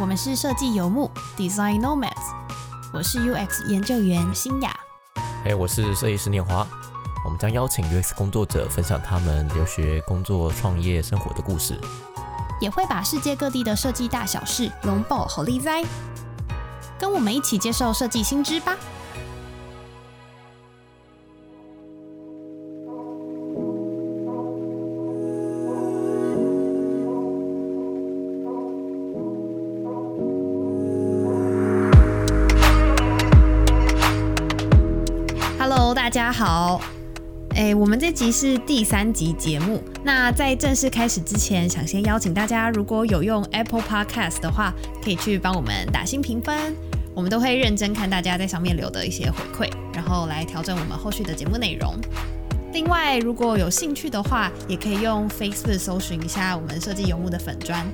我们是设计游牧 Design Nomads，我是 UX 研究员新雅。哎，我是设计师念华。我们将邀请 UX 工作者分享他们留学、工作、创业、生活的故事，也会把世界各地的设计大小事龙爆好利哉。跟我们一起接受设计新知吧。大家好。哎，我们这集是第三集节目。那在正式开始之前，想先邀请大家，如果有用 Apple Podcast 的话，可以去帮我们打新评分。我们都会认真看大家在上面留的一些回馈，然后来调整我们后续的节目内容。另外，如果有兴趣的话，也可以用 Facebook 搜寻一下我们设计游牧的粉砖。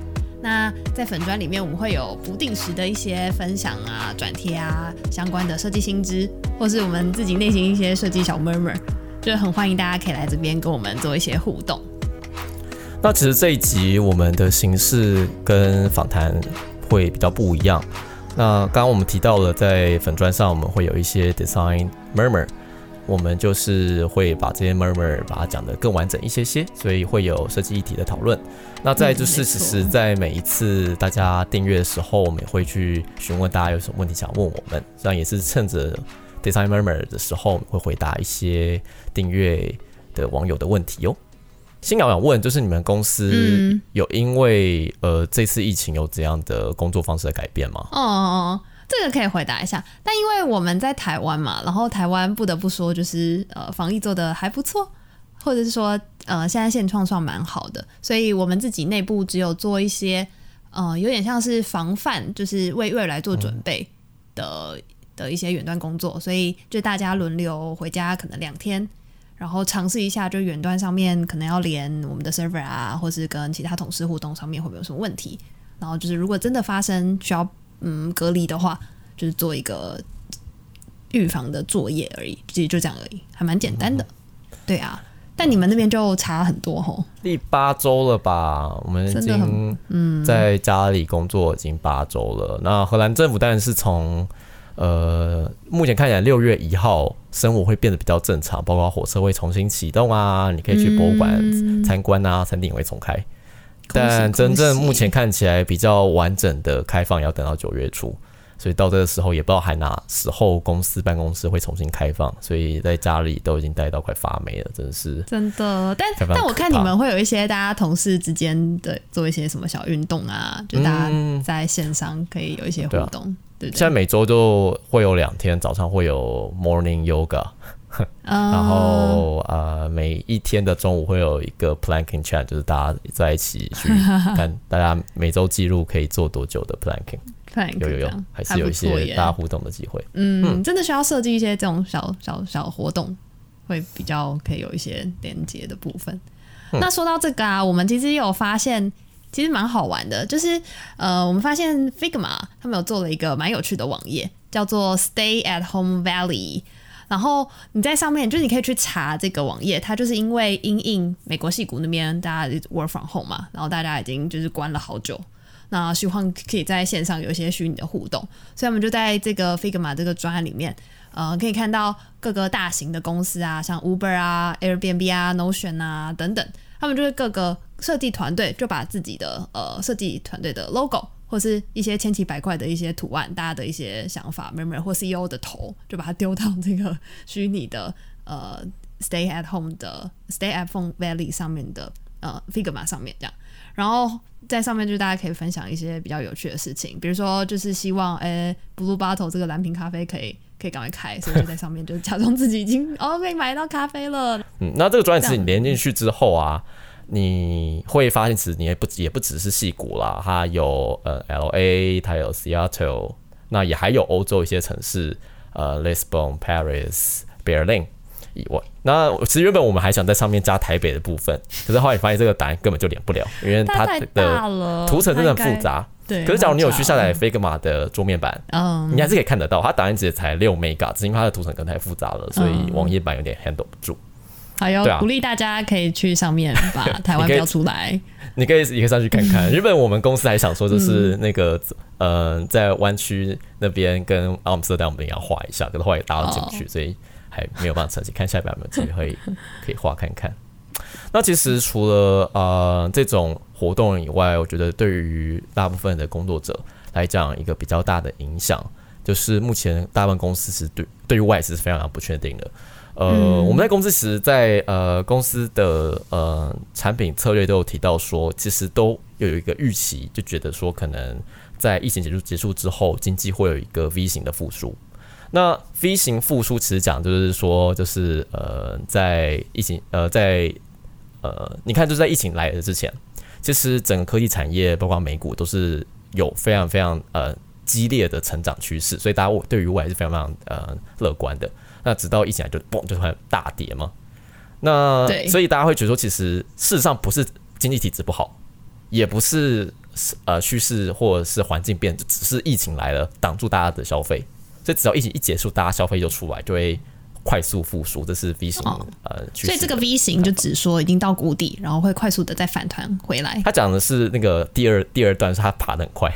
那在粉砖里面，我们会有不定时的一些分享啊、转贴啊，相关的设计新知，或是我们自己内心一些设计小 murmur。就很欢迎大家可以来这边跟我们做一些互动。那其实这一集我们的形式跟访谈会比较不一样。那刚刚我们提到了在粉砖上我们会有一些 design murmur，我们就是会把这些 murmur 把它讲得更完整一些些，所以会有设计议题的讨论。那再就是其实在每一次大家订阅的时候，我们也会去询问大家有什么问题想问我们，这样也是趁着。Design Murmur 的时候会回答一些订阅的网友的问题哦。新瑶想问，就是你们公司有因为呃这次疫情有怎样的工作方式的改变吗？哦哦哦，这个可以回答一下。但因为我们在台湾嘛，然后台湾不得不说就是呃防疫做的还不错，或者是说呃现在现状算蛮好的，所以我们自己内部只有做一些呃有点像是防范，就是为未来做准备的。的一些远端工作，所以就大家轮流回家，可能两天，然后尝试一下，就远端上面可能要连我们的 server 啊，或是跟其他同事互动上面会不会有什么问题？然后就是如果真的发生需要嗯隔离的话，就是做一个预防的作业而已，其实就这样而已，还蛮简单的。对啊，但你们那边就差很多吼。第八周了吧？我们已经嗯在家里工作已经八周了。那荷兰政府当然是从呃，目前看起来六月一号生活会变得比较正常，包括火车会重新启动啊，你可以去博物馆参观啊，餐厅也会重开。但真正目前看起来比较完整的开放要等到九月初，所以到这个时候也不知道还哪时候公司办公室会重新开放，所以在家里都已经待到快发霉了，真的是真的。但但我看你们会有一些大家同事之间的做一些什么小运动啊，就大家在线上可以有一些互动对对。现在每周就会有两天早上会有 morning yoga，然后呃每一天的中午会有一个 planking chat，就是大家在一起去看大家每周记录可以做多久的 planking。有有有，还是有一些大家互动的机会。嗯，真的需要设计一些这种小小小活动，会比较可以有一些连接的部分。那说到这个啊，我们其实有发现。其实蛮好玩的，就是呃，我们发现 Figma 他们有做了一个蛮有趣的网页，叫做 Stay at Home Valley。然后你在上面，就是你可以去查这个网页，它就是因为因应美国戏谷那边大家 work from home 嘛，然后大家已经就是关了好久，那希望可以在线上有一些虚拟的互动，所以我们就在这个 Figma 这个专案里面，呃，可以看到各个大型的公司啊，像 Uber 啊、Airbnb 啊、Notion 啊等等，他们就是各个。设计团队就把自己的呃设计团队的 logo 或是一些千奇百怪的一些图案，大家的一些想法，member 或 CEO 的头，就把它丢到这个虚拟的呃 Stay at Home 的 Stay at Home Valley 上面的呃 Figma 上面这样，然后在上面就大家可以分享一些比较有趣的事情，比如说就是希望诶 Blue Bottle 这个蓝瓶咖啡可以可以赶快开，所以就在上面就假装自己已经哦可以买到咖啡了。嗯，那这个专辑你连进去之后啊。你会发现，其实你也不也不只是戏谷啦，它有呃 L A，它有 Seattle，那也还有欧洲一些城市，呃 Lisbon、Paris、Berlin 以外。那其实原本我们还想在上面加台北的部分，可是后来发现这个答案根本就连不了，因为它的图层真的很复杂。对。可是假如你有去下载 Figma 的桌面版，嗯，你还是可以看得到，它答案直接才六 mega，只因为它的图层可能太复杂了，所以网页版有点 handle 不住。还有啊鼓励大家可以去上面把 台湾标出来。你可以也可以上去看看。日本我们公司还想说，就是那个、呃，在湾区那边跟阿姆斯特丹我们也要画一下，可是后来搭了进不去，所以还没有办法成型。看下一秒有没有机会 可以画看看。那其实除了呃这种活动以外，我觉得对于大部分的工作者来讲，一个比较大的影响就是目前大部分公司是对对于外资是非常不确定的。呃，嗯我们在公司其实在，呃公司的呃产品策略都有提到说，其实都有一个预期，就觉得说可能在疫情结束结束之后，经济会有一个 V 型的复苏。那 V 型复苏其实讲就是说，就是呃在疫情呃在呃你看就是在疫情来的之前，其实整个科技产业包括美股都是有非常非常呃激烈的成长趋势，所以大家对于未来是非常非常呃乐观的。那直到疫情来就嘣就突然大跌嘛。那所以大家会觉得说，其实事实上不是经济体制不好，也不是呃趋势或者是环境变，就只是疫情来了挡住大家的消费。所以只要疫情一结束，大家消费就出来，就会快速复苏。这是 V 型、哦呃。所以这个 V 型就只说已经到谷底，然后会快速的再反弹回来。他讲的是那个第二第二段，是他爬得很快。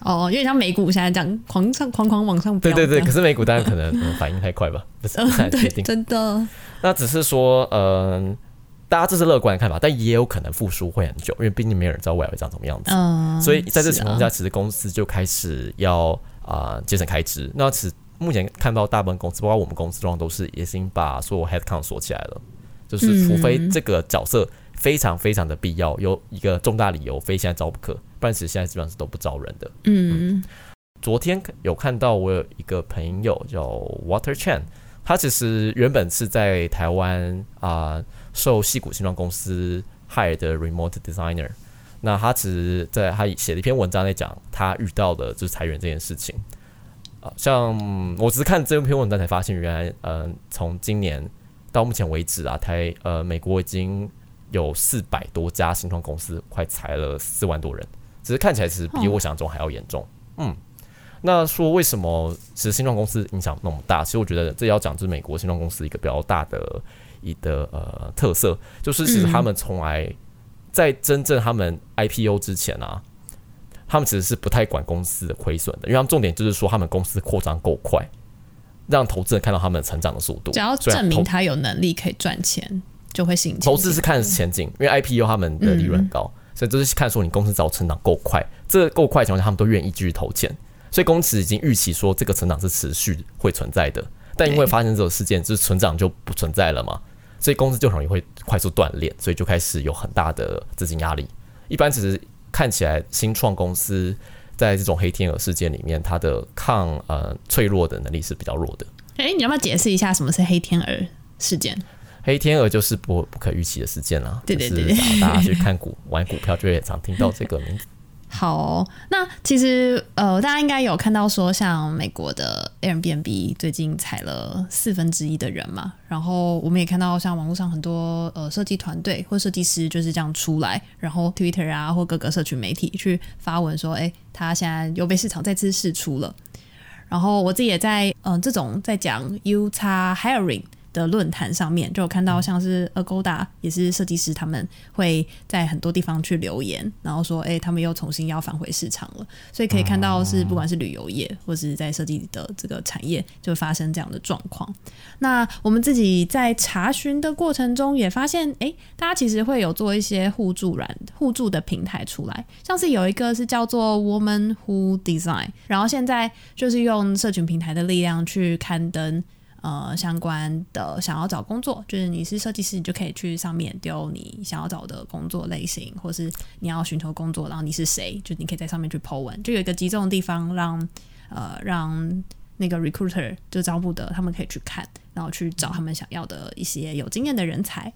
哦，有点像美股现在这样狂上狂狂往上飙。对对对，可是美股当然可能、嗯反应太快吧，不是 不是很确对，定。真的。那只是说，嗯、大家这是乐观的看法，但也有可能复苏会很久，因为毕竟没有人知道未来会长什么样子。嗯，所以在这情况下，其实公司就开始要啊、节省开支。那其实目前看到大部分公司，包括我们公司状况都是已经把所有 headcount 锁起来了，就是除非嗯这个角色非常非常的必要，有一个重大理由非现在招不可，不然其实现在基本上是都不招人的。嗯昨天有看到我有一个朋友叫 Water Chan，他其实原本是在台湾啊、受戏谷新创公司 hire 的 remote designer。那他其实在他写了一篇文章在讲他遇到的就是裁员这件事情。啊、像我只是看这篇文章才发现，原来嗯、从今年到目前为止啊，台呃美国已经有四百多家新创公司快裁了四万多人，只是看起来其实比哦我想象中还要严重。嗯，那说为什么其实新创公司影响那么大？其实我觉得这要讲就是美国新创公司一个比较大的一个呃特色，就是其实他们从来在真正他们 IPO 之前啊，他们其实是不太管公司的亏损的，因为他们重点就是说他们公司扩张够快，让投资人看到他们成长的速度。只要证明他有能力可以赚钱，就会吸引投资是看前景，因为 IPO 他们的利润很高，所以就是看说你公司只要成长够快，这个够快的情况下，他们都愿意继续投钱。所以公司已经预期说这个成长是持续会存在的，但因为发生这种事件，就是成长就不存在了嘛，所以公司就很容易会快速断裂，所以就开始有很大的资金压力。一般其实看起来新创公司在这种黑天鹅事件里面，它的抗呃脆弱的能力是比较弱的。哎、你要不要解释一下什么是黑天鹅事件？黑天鹅就是不不可预期的事件啦，对对就是对只要大家去看股玩股票，就会常听到这个名字。好哦、那其实呃，大家应该有看到说，像美国的 Airbnb 最近裁了四分之一的人嘛，然后我们也看到像网络上很多呃设计团队或设计师就是这样出来，然后 Twitter 啊或各个社群媒体去发文说，哎，他现在又被市场再次释出了。然后我自己也在嗯、呃这种在讲 U 叉 Hiring 的论坛上面，就有看到像是 Agoda 也是设计师，他们会在很多地方去留言，然后说，哎、他们又重新要返回市场了。所以可以看到是不管是旅游业或是在设计的这个产业，就会发生这样的状况。那我们自己在查询的过程中也发现，哎、大家其实会有做一些互助软互助的平台出来，像是有一个是叫做 Woman Who Design，然后现在就是用社群平台的力量去刊登。呃，相关的想要找工作，就是你是设计师，你就可以去上面丢你想要找的工作类型，或是你要寻求工作，然后你是谁，就你可以在上面去 po 文，就有一个集中的地方让呃让那个 recruiter 就招募的他们可以去看，然后去找他们想要的一些有经验的人才。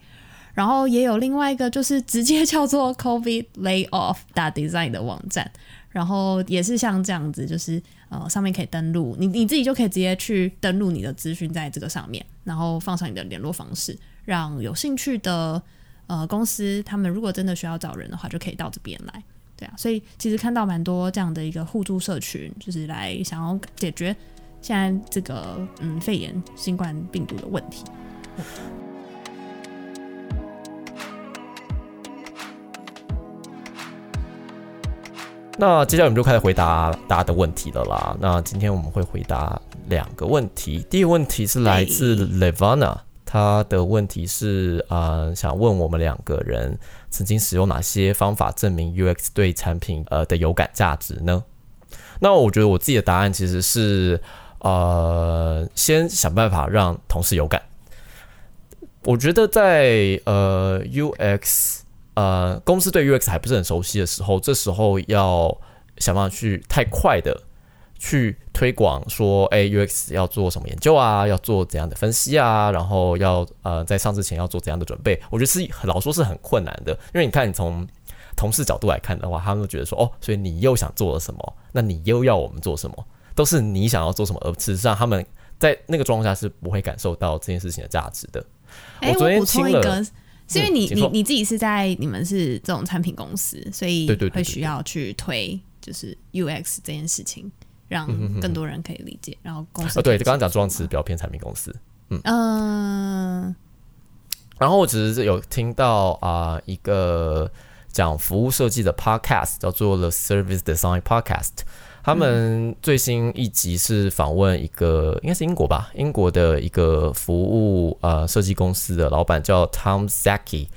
然后也有另外一个就是直接叫做 COVID layoff 打 design 的网站，然后也是像这样子，就是呃上面可以登录，你你自己就可以直接去登录你的资讯在这个上面，然后放上你的联络方式，让有兴趣的呃公司他们如果真的需要找人的话，就可以到这边来。对啊，所以其实看到蛮多这样的一个互助社群，就是来想要解决现在这个嗯肺炎新冠病毒的问题。那接下来我们就开始回答大家的问题了啦。那今天我们会回答两个问题，第一个问题是来自 Levana，他的问题是啊，想问我们两个人曾经使用哪些方法证明 UX 对产品呃的有感价值呢？那我觉得我自己的答案其实是呃，先想办法让同事有感。我觉得在呃 UX。呃，公司对 UX 还不是很熟悉的时候，这时候要想办法去太快的去推广说，哎，UX 要做什么研究啊，要做怎样的分析啊，然后要呃在上之前要做怎样的准备，我觉得是老说是很困难的，因为你看你从同事角度来看的话，他们都觉得说，哦，所以你又想做了什么？那你又要我们做什么？都是你想要做什么，而事实上他们在那个状况下是不会感受到这件事情的价值的。我昨天听了。是因为你你你自己是在你们是这种产品公司，所以会需要去推就是 UX 这件事情，让更多人可以理解。然后公司呃对，刚刚讲装词比较偏产品公司，嗯嗯。然后我只是有听到啊一个讲服务设计的 podcast，叫做 The Service Design Podcast。他们最新一集是访问一个应该是英国吧，英国的一个服务呃设计公司的老板叫 Tom Saki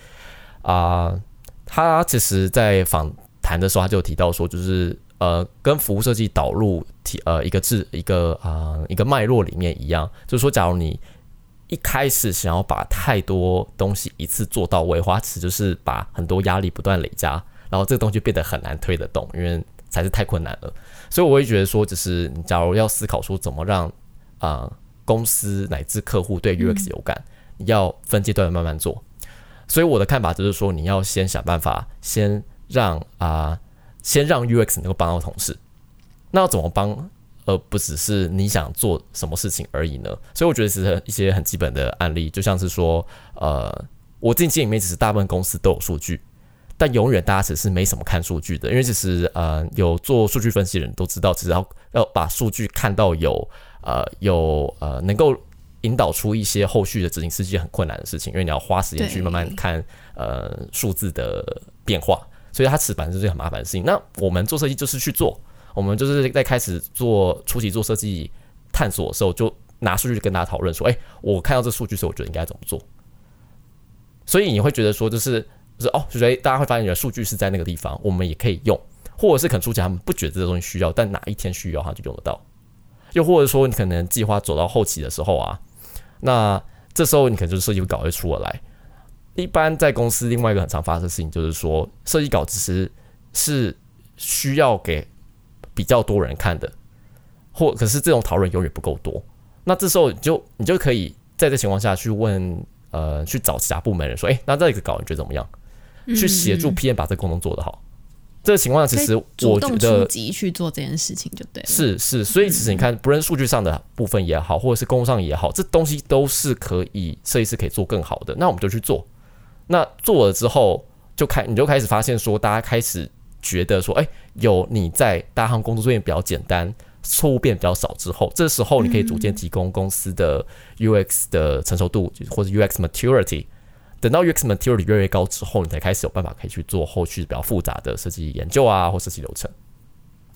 啊，他其实在访谈的时候他就提到说，就是呃跟服务设计导入提呃一个字一个啊一个脉络里面一样，就是说假如你一开始想要把太多东西一次做到位，花池就是把很多压力不断累加，然后这个东西变得很难推得动，因为才是太困难了。所以我会觉得说，就是你假如要思考说怎么让啊公司乃至客户对 UX 有感，你要分阶段的慢慢做。所以我的看法就是说，你要先想办法，先让啊先让 UX 能够帮到同事。那要怎么帮，而不只是你想做什么事情而已呢？所以我觉得是一些很基本的案例，就像是说，呃，我近期里面其实大部分公司都有数据。但永远大家只是没什么看数据的，因为其实呃有做数据分析的人都知道，只要要把数据看到有呃有呃能够引导出一些后续的执行是件很困难的事情，因为你要花时间去慢慢看呃数字的变化，所以它此板是件很麻烦的事情。那我们做设计就是去做，我们就是在开始做初期做设计探索的时候，就拿数据跟大家讨论说，哎，我看到这数据时候，我觉得应该怎么做。所以你会觉得说，就是。是哦，就以大家会发现，你的数据是在那个地方，我们也可以用，或者是可能初期他们不觉得这个东西需要，但哪一天需要，他就用得到。又或者说，你可能计划走到后期的时候啊，那这时候你可能就是设计稿会出得来。一般在公司，另外一个很常发生的事情就是说，设计稿其实是需要给比较多人看的，或可是这种讨论永远不够多。那这时候你就你就可以在这情况下去问，呃，去找其他部门人说，哎，那这个稿你觉得怎么样？去协助 PM 把这个功能做得好，这个情况下，其实我觉得去做这件事情就对了。是是，所以其实你看，不论数据上的部分也好，或者是工作上也好，这东西都是可以设计师可以做更好的。那我们就去做。那做了之后，就开你就开始发现说，大家开始觉得说，哎，有你在大行工作作业比较简单，错误变比较少之后，这时候你可以逐渐提供公司的 UX 的成熟度或者 UX maturity。等到 UX material 越来越高之后，你才开始有办法可以去做后续比较复杂的设计研究啊，或设计流程。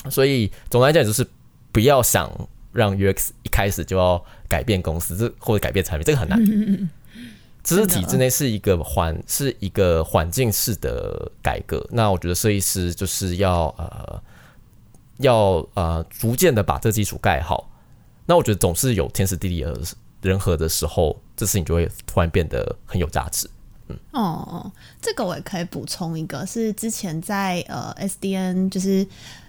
所以总的来讲，就是不要想让 UX 一开始就要改变公司，这或者改变产品，这个很难。知识体制内是一个环，是一个环境式的改革。那我觉得设计师就是要呃，要呃，逐渐的把这基础盖好。那我觉得总是有天时地利人和的时候，这事情就会突然变得很有价值。哦，这个我也可以补充一个，是之前在呃 SDN 就是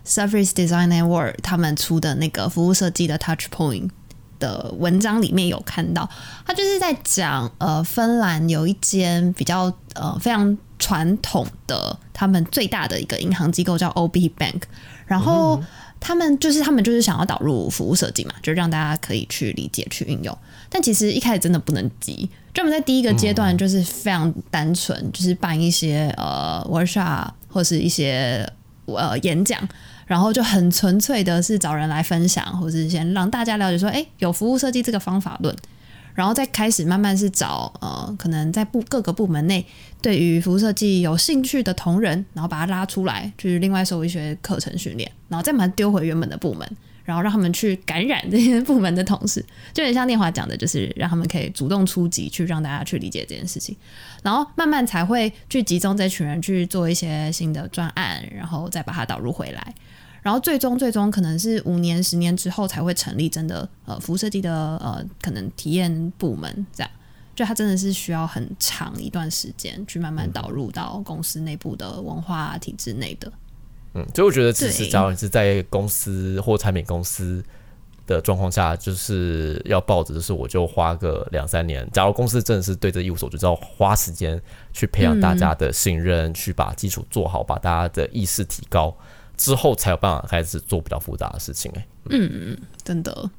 Surface Design Network 他们出的那个服务设计的 Touch Point 的文章里面有看到，他就是在讲呃芬兰有一间比较呃非常传统的他们最大的一个银行机构叫 OB Bank，然后他们就是他们就是想要导入服务设计嘛，就让大家可以去理解去运用，但其实一开始真的不能急。专门在第一个阶段就是非常单纯，就是办一些呃 workshop 或是一些呃演讲，然后就很纯粹的是找人来分享，或者是先让大家了解说，哎，有服务设计这个方法论。然后再开始慢慢是找呃，可能在部各个部门内对于服务设计有兴趣的同仁，然后把他拉出来，就是另外收一些课程训练，然后再把他丢回原本的部门，然后让他们去感染这些部门的同事，就很像念华讲的，就是让他们可以主动出击，去让大家去理解这件事情，然后慢慢才会去集中这群人去做一些新的专案，然后再把它导入回来。然后最终最终可能是五年十年之后才会成立真的呃服务设计的呃可能体验部门这样，就它真的是需要很长一段时间去慢慢导入到公司内部的文化体制内的。嗯，所以我觉得其实假如是在公司或产品公司的状况下，就是要抱着就是我就花个两三年，假如公司真的是对这一无所知，就要花时间去培养大家的信任，去把基础做好，把大家的意识提高。之后才有办法开始做比较复杂的事情哎，嗯嗯，真的。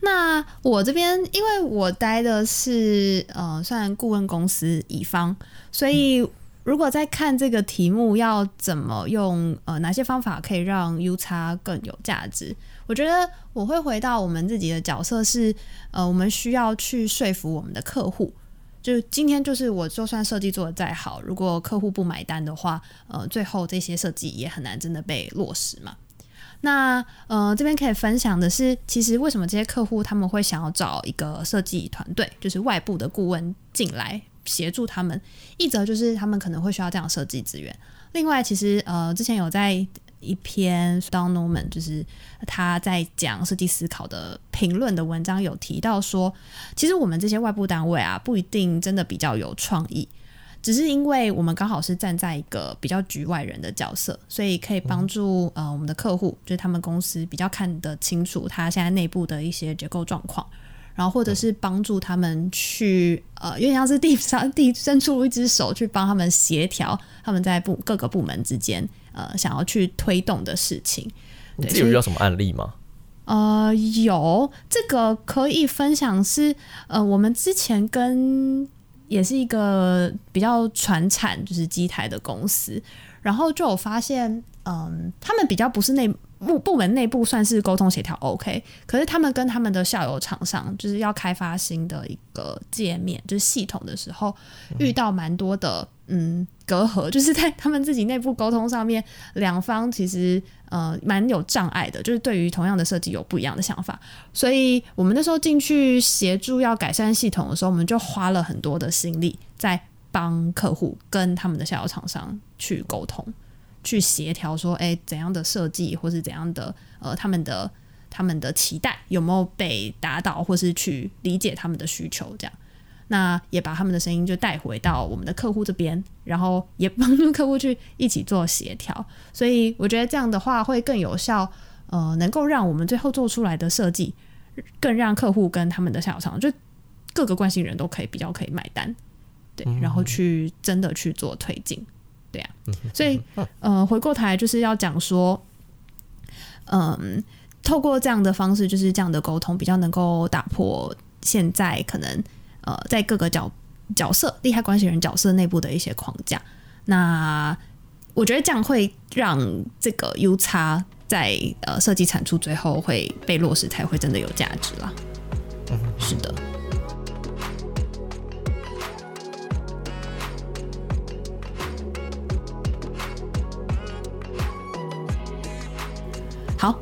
那我这边因为我待的是呃算顾问公司乙方，所以如果在看这个题目要怎么用呃哪些方法可以让 U 差更有价值，我觉得我会回到我们自己的角色是呃我们需要去说服我们的客户。就今天，就是我就算设计做的再好，如果客户不买单的话，呃，最后这些设计也很难真的被落实嘛。那呃，这边可以分享的是，其实为什么这些客户他们会想要找一个设计团队，就是外部的顾问进来协助他们。一则就是他们可能会需要这样设计资源，另外其实呃，之前有在。一篇 Don Norman，就是他在讲设计思考的评论的文章，有提到说，其实我们这些外部单位啊，不一定真的比较有创意，只是因为我们刚好是站在一个比较局外人的角色，所以可以帮助呃我们的客户，就是他们公司比较看得清楚他现在内部的一些结构状况，然后或者是帮助他们去呃，有点像是地上地伸出一只手去帮他们协调他们在部各个部门之间。呃，想要去推动的事情，你有遇到什么案例吗？呃，有这个可以分享是，呃，我们之前跟也是一个比较传产就是机台的公司，然后就有发现，嗯，他们比较不是内部部门内部算是沟通协调 OK，可是他们跟他们的下游厂商就是要开发新的一个界面，就是系统的时候，遇到蛮多的。嗯，隔阂 就是在他们自己内部沟通上面，两方其实呃蛮有障碍的，就是对于同样的设计有不一样的想法。所以我们那时候进去协助要改善系统的时候，我们就花了很多的心力在帮客户跟他们的下游厂商去沟通，去协调说，哎，怎样的设计或是怎样的呃他们的他们的期待有没有被打倒，或是去理解他们的需求，这样。那也把他们的声音就带回到我们的客户这边，然后也帮助客户去一起做协调，所以我觉得这样的话会更有效，呃，能够让我们最后做出来的设计更让客户跟他们的下游厂就各个关系人都可以比较可以买单，对，然后去真的去做推进，对呀，所以呃，回过头就是要讲说，嗯，透过这样的方式，就是这样的沟通，比较能够打破现在可能。呃，在各个角角色、利害关系人角色内部的一些框架，那我觉得这样会让这个 U 差在呃设计产出最后会被落实，才会真的有价值啦。嗯，是的。好，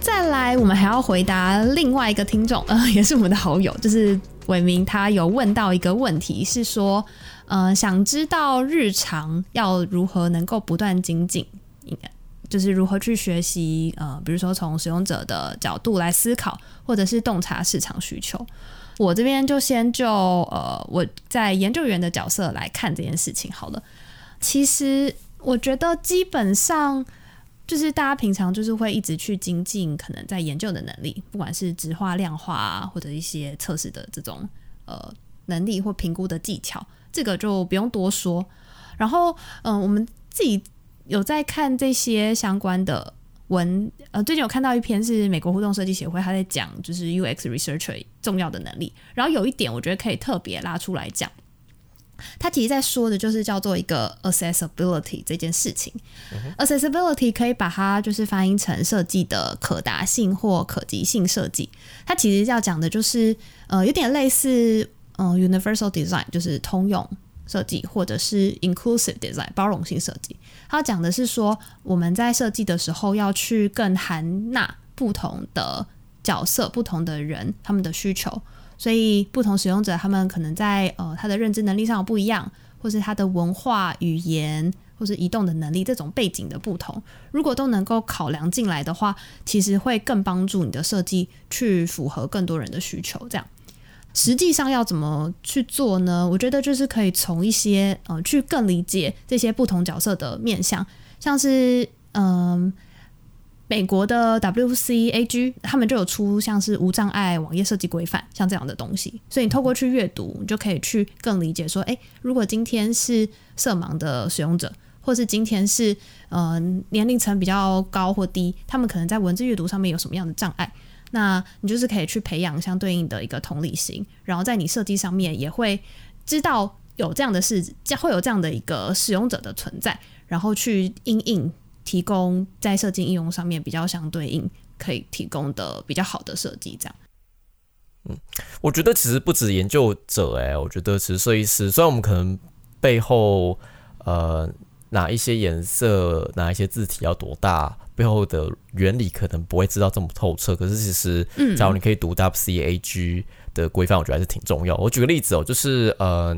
再来，我们还要回答另外一个听众，呃，也是我们的好友，就是。伟明他有问到一个问题，是说，呃，想知道日常要如何能够不断精进，应该就是如何去学习，呃，比如说从使用者的角度来思考，或者是洞察市场需求。我这边就先就呃我在研究员的角色来看这件事情好了。其实我觉得基本上。就是大家平常就是会一直去精进可能在研究的能力，不管是直化、量化啊，或者一些测试的这种呃能力或评估的技巧，这个就不用多说。然后，嗯，我们自己有在看这些相关的文，呃，最近有看到一篇是美国互动设计协会他在讲，就是 UX researcher 重要的能力。然后有一点我觉得可以特别拉出来讲，它其实在说的就是叫做一个 accessibility 这件事情。accessibility 可以把它就是翻译成设计的可达性或可及性设计。它其实要讲的就是呃，有点类似嗯 universal design，就是通用设计，或者是 inclusive design 包容性设计。它讲的是说我们在设计的时候要去更含纳不同的角色、不同的人他们的需求。所以，不同使用者他们可能在呃他的认知能力上有不一样，或是他的文化、语言，或是移动的能力这种背景的不同，如果都能够考量进来的话，其实会更帮助你的设计去符合更多人的需求。这样，实际上要怎么去做呢？我觉得就是可以从一些呃去更理解这些不同角色的面向，像是嗯。美国的 WCAG 他们就有出像是无障碍网页设计规范，像这样的东西，所以你透过去阅读，你就可以去更理解说，诶，如果今天是色盲的使用者，或是今天是呃年龄层比较高或低，他们可能在文字阅读上面有什么样的障碍，那你就是可以去培养相对应的一个同理心，然后在你设计上面也会知道有这样的事，将会有这样的一个使用者的存在，然后去应应。提供在设计应用上面比较相对应，可以提供的比较好的设计，这样。嗯，我觉得其实不止研究者，哎，我觉得其实设计师，虽然我们可能背后呃哪一些颜色、哪一些字体要多大，背后的原理可能不会知道这么透彻，可是其实，嗯，假如你可以读 WCAG 的规范，我觉得还是挺重要。我举个例子哦，就是呃，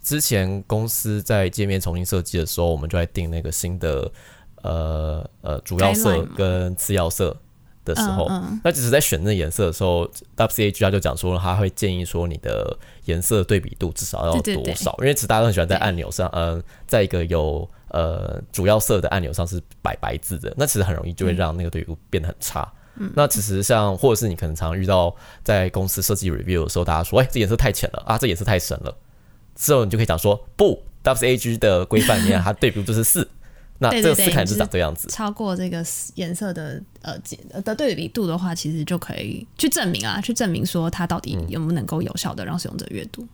之前公司在界面重新设计的时候，我们就在定那个新的。呃呃，主要色跟次要色的时候，那其实在选那颜色的时候，WCAG 他就讲说，他会建议说你的颜色对比度至少要多少，因为其实大家都很喜欢在按钮上，嗯，在一个有呃主要色的按钮上是白白字的，那其实很容易就会让那个对比度变得很差。那其实像或者是你可能常遇到在公司设计 review 的时候，大家说，哎，这颜色太浅了啊，这颜色太深了，之后你就可以讲说，不，WCAG 的规范里面它对比度就是四。那这个四肯是长这样子，超过这个颜色的呃的对比度的话，其实就可以去证明啊，去证明说它到底能不能够有效的让使用者阅读。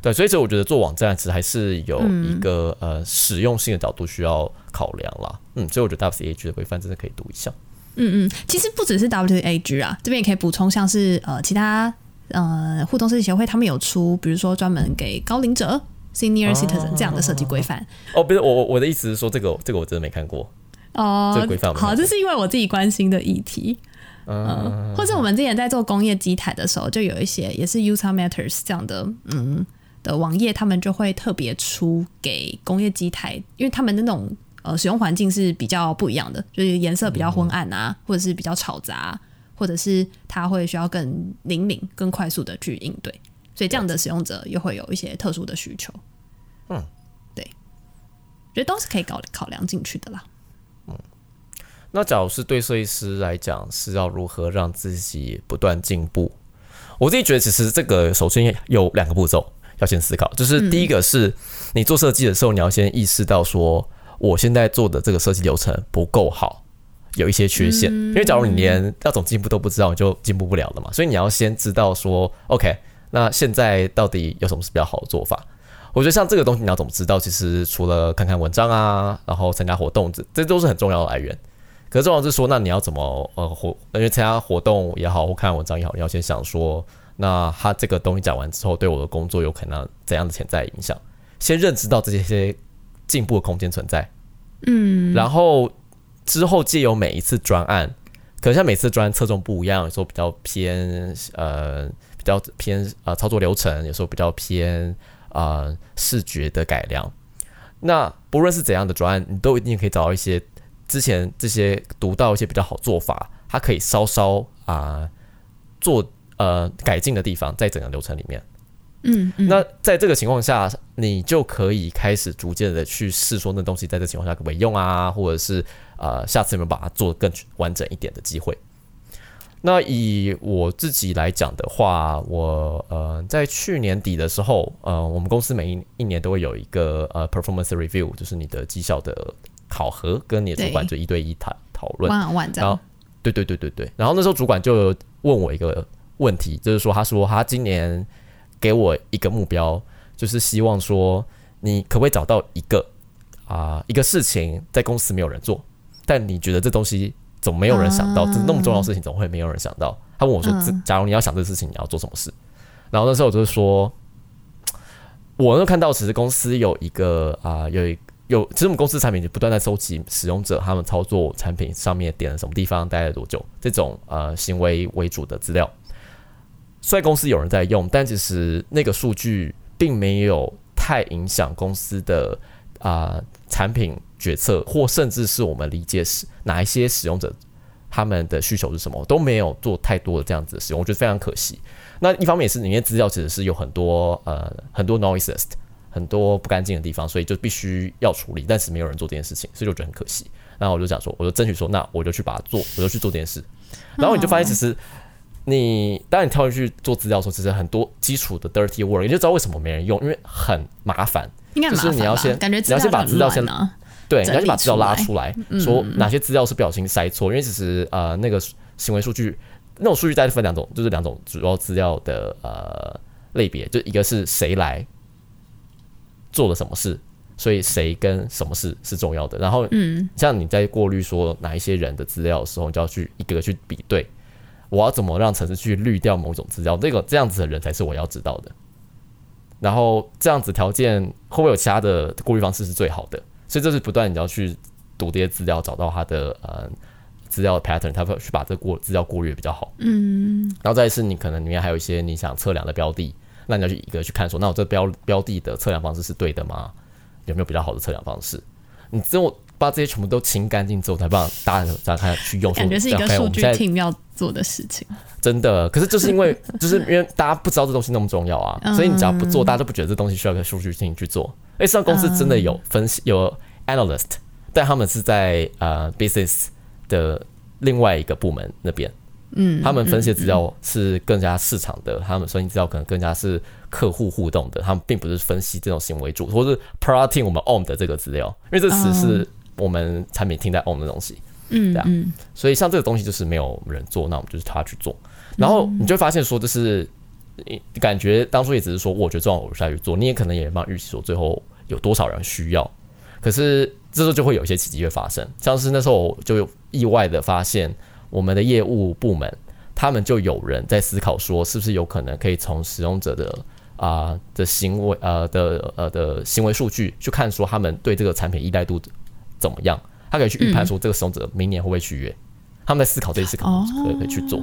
对，所以这我觉得做网站其实还是有一个呃实用性的角度需要考量啦。嗯，所以我觉得 WCAG 的规范真的可以读一下。嗯嗯，其实不只是 WCAG 啊，这边也可以补充，像是呃其他呃互动设计协会，他们有出，比如说专门给高龄者。Senior citizen 这样的设计规范哦，不是我我我的意思是说，这个这个我真的没看过哦。这个规范好，这是因为我自己关心的议题，嗯，或者我们之前在做工业机台的时候，就有一些也是 User Matters 这样的嗯的网页，他们就会特别出给工业机台，因为他们的那种呃使用环境是比较不一样的，就是颜色比较昏暗啊，或者是比较吵杂，或者是它会需要更灵敏、更快速的去应对。所以这样的使用者又会有一些特殊的需求，嗯，对，觉得都是可以考考量进去的啦。嗯，那假如是对设计师来讲，是要如何让自己不断进步？我自己觉得，其实这个首先有两个步骤要先思考，就是第一个是你做设计的时候，你要先意识到说，我现在做的这个设计流程不够好，有一些缺陷。因为假如你连要怎么进步都不知道，你就进步不了了嘛。所以你要先知道说，OK。那现在到底有什么是比较好的做法？我觉得像这个东西，你要怎么知道？其实除了看看文章啊，然后参加活动，这这都是很重要的来源。可是重要是说，那你要怎么呃活？因为参加活动也好，或看文章也好，你要先想说，那他这个东西讲完之后，对我的工作有可能怎样的潜在影响？先认知到这些进步的空间存在，嗯，然后之后借由每一次专案，可能像每次专案侧重不一样，有时候比较偏呃。比较偏呃操作流程，有时候比较偏啊视觉的改良。那不论是怎样的专案，你都一定可以找到一些之前这些读到一些比较好做法，它可以稍稍啊做呃改进的地方，在整个流程里面。嗯，那在这个情况下，你就可以开始逐渐的去试说那东西在这情况下可不可以用啊，或者是呃下次有没有把它做更完整一点的机会。那以我自己来讲的话，我呃在去年底的时候，呃我们公司每一一年都会有一个呃 performance review，就是你的绩效的考核，跟你的主管就一对一谈讨论。然后，对对对对对。然后那时候主管就问我一个问题，就是说他说他今年给我一个目标，就是希望说你可不可以找到一个啊、一个事情在公司没有人做，但你觉得这东西怎么没有人想到？这那么重要的事情怎么会没有人想到？他问我说：“这嗯假如你要想这个事情，你要做什么事？”然后那时候我就是说，我那看到其实公司有一个啊、有一有，其实我们公司产品就不断在收集使用者他们操作产品上面点了什么地方，待了多久这种呃行为为主的资料。虽然公司有人在用，但其实那个数据并没有太影响公司的啊、产品决策，或甚至是我们理解是哪一些使用者他们的需求是什么，都没有做太多的这样子的使用，我觉得非常可惜。那一方面也是里面资料其实是有很多呃很多 noises，很多不干净的地方，所以就必须要处理，但是没有人做这件事情，所以我觉得很可惜。然后我就想说，我就争取说，那我就去把它做，我就去做这件事。然后你就发现，其实你当你跳进去做资料的时候，其实很多基础的 dirty work，你就知道为什么没人用，因为很麻烦。就是应该就是你要先感觉你要先把资料先啊，对，你要先把资料拉出出来，说哪些资料是不小心塞错，因为其实呃那个行为数据那种数据大概分两种，就是两种主要资料的呃类别，就一个是谁来做了什么事，所以谁跟什么事是重要的。然后嗯，像你在过滤说哪一些人的资料的时候，你就要去一个个去比对，我要怎么让城市去滤掉某种资料，这个这样子的人才是我要知道的。然后这样子条件会不会有其他的过滤方式是最好的？所以这是不断你要去读这些资料，找到它的呃资料的 pattern，它会去把这过资料过滤得比较好。嗯，然后再来是你可能里面还有一些你想测量的标的，那你要去一个去看说，那我这标标的的测量方式是对的吗？有没有比较好的测量方式？你只有把这些全部都清干净之后，才帮大家大家去用。感觉是一个数据 team 要做的事情。真的，可是就是因为就是因为大家不知道这东西那么重要啊，嗯所以你只要不做，大家都不觉得这东西需要一个数据性去做。哎，上公司真的有分析有 analyst，但他们是在呃 business 的另外一个部门那边，嗯，他们分析的资料是更加市场的，他们分析资料可能更加是客户互动的，他们并不是分析这种行为主，或是 promoting 我们 own 的这个资料，因为这词是我们产品听在 own 的东西。对啊嗯嗯，所以像这个东西就是没有人做，那我们就是他去做，然后你就会发现说，就是感觉当初也只是说，我觉得这样我下去做，你也可能也蛮预期说最后有多少人需要，可是这时候就会有一些奇迹会发生，像是那时候我就有意外的发现，我们的业务部门他们就有人在思考说，是不是有可能可以从使用者的啊、的行为呃的呃的行为数据去看说他们对这个产品依赖度怎么样。他可以去预判说这个使用者明年会不会续约，他们在思考这件事可能可以可以去做。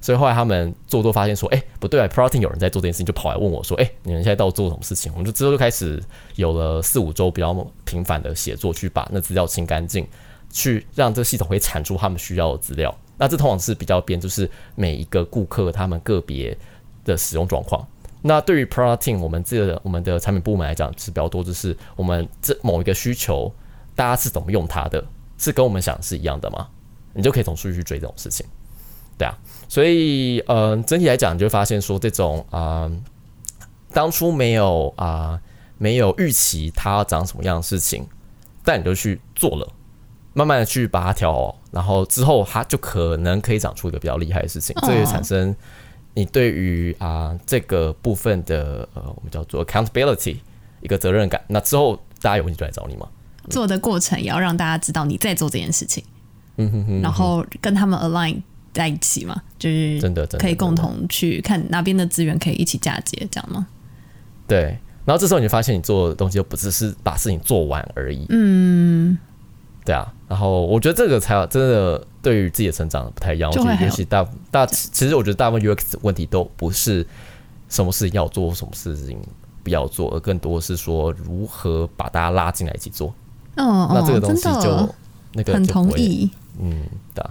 所以后来他们做做发现说，哎、不对啊 p r o t e i n 有人在做这件事情，就跑来问我说，哎、你们现在到底做什么事情？我们就之后就开始有了四五周比较频繁的写作，去把那资料清干净，去让这个系统会产出他们需要的资料。那这通常是比较偏，就是每一个顾客他们个别的使用状况。那对于 Team，我们这个我们的产品部门来讲是比较多，就是我们这某一个需求，大家是怎么用它的，是跟我们想的是一样的吗？你就可以从数据去追这种事情，对啊。所以，呃，整体来讲，你就会发现说，这种啊、呃当初没有啊、没有预期它要长什么样的事情，但你就去做了，慢慢的去把它调好，然后之后它就可能可以长出一个比较厉害的事情，这也产生你对于啊、这个部分的呃，我们叫做 accountability 一个责任感。那之后大家有问题就来找你嘛。做的过程也要让大家知道你在做这件事情，嗯哼哼，然后跟他们 align 在一起嘛，就是真的真的可以共同去看哪边的资源可以一起嫁接，这样吗？对。然后这时候你就发现，你做的东西就不只是把事情做完而已。嗯，对啊，然后我觉得这个才真的对于自己的成长不太一样。我觉得就会很有尤其大大，其实我觉得大部分 UX 问题都不是什么事情要做，什么事情不要做，而更多是说如何把大家拉进来一起做。哦那这个哦，东西就那个很同意。嗯，对啊。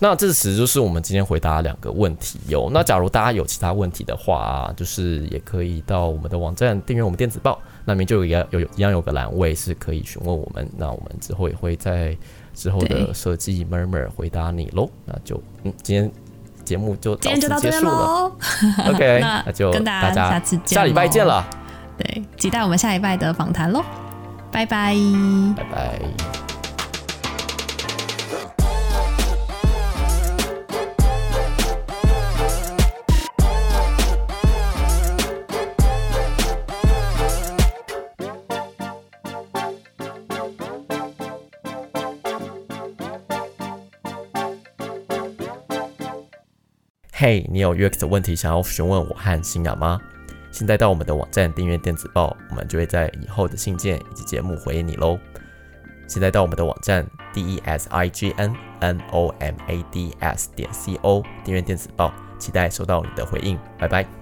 那这其实就是我们今天回答两个问题哟。那假如大家有其他问题的话，就是也可以到我们的网站订阅我们电子报，那边就有一个有有一样有个栏位是可以询问我们。那我们之后也会在之后的设计 murmur 回答你喽。那就嗯，今天节目就到今天就到这边此结束了。喽，OK，那那就跟大家家下次见下礼拜见了，对，期待我们下礼拜的访谈喽，拜拜。拜拜嘿你有约克的问题想要询问我和新雅吗？现在到我们的网站订阅电子报。我们就会在以后的信件以及节目回应你喽。现在到我们的网站 d e s i g n n o m a d s 点 c o 订阅电子报，期待收到你的回应。拜拜。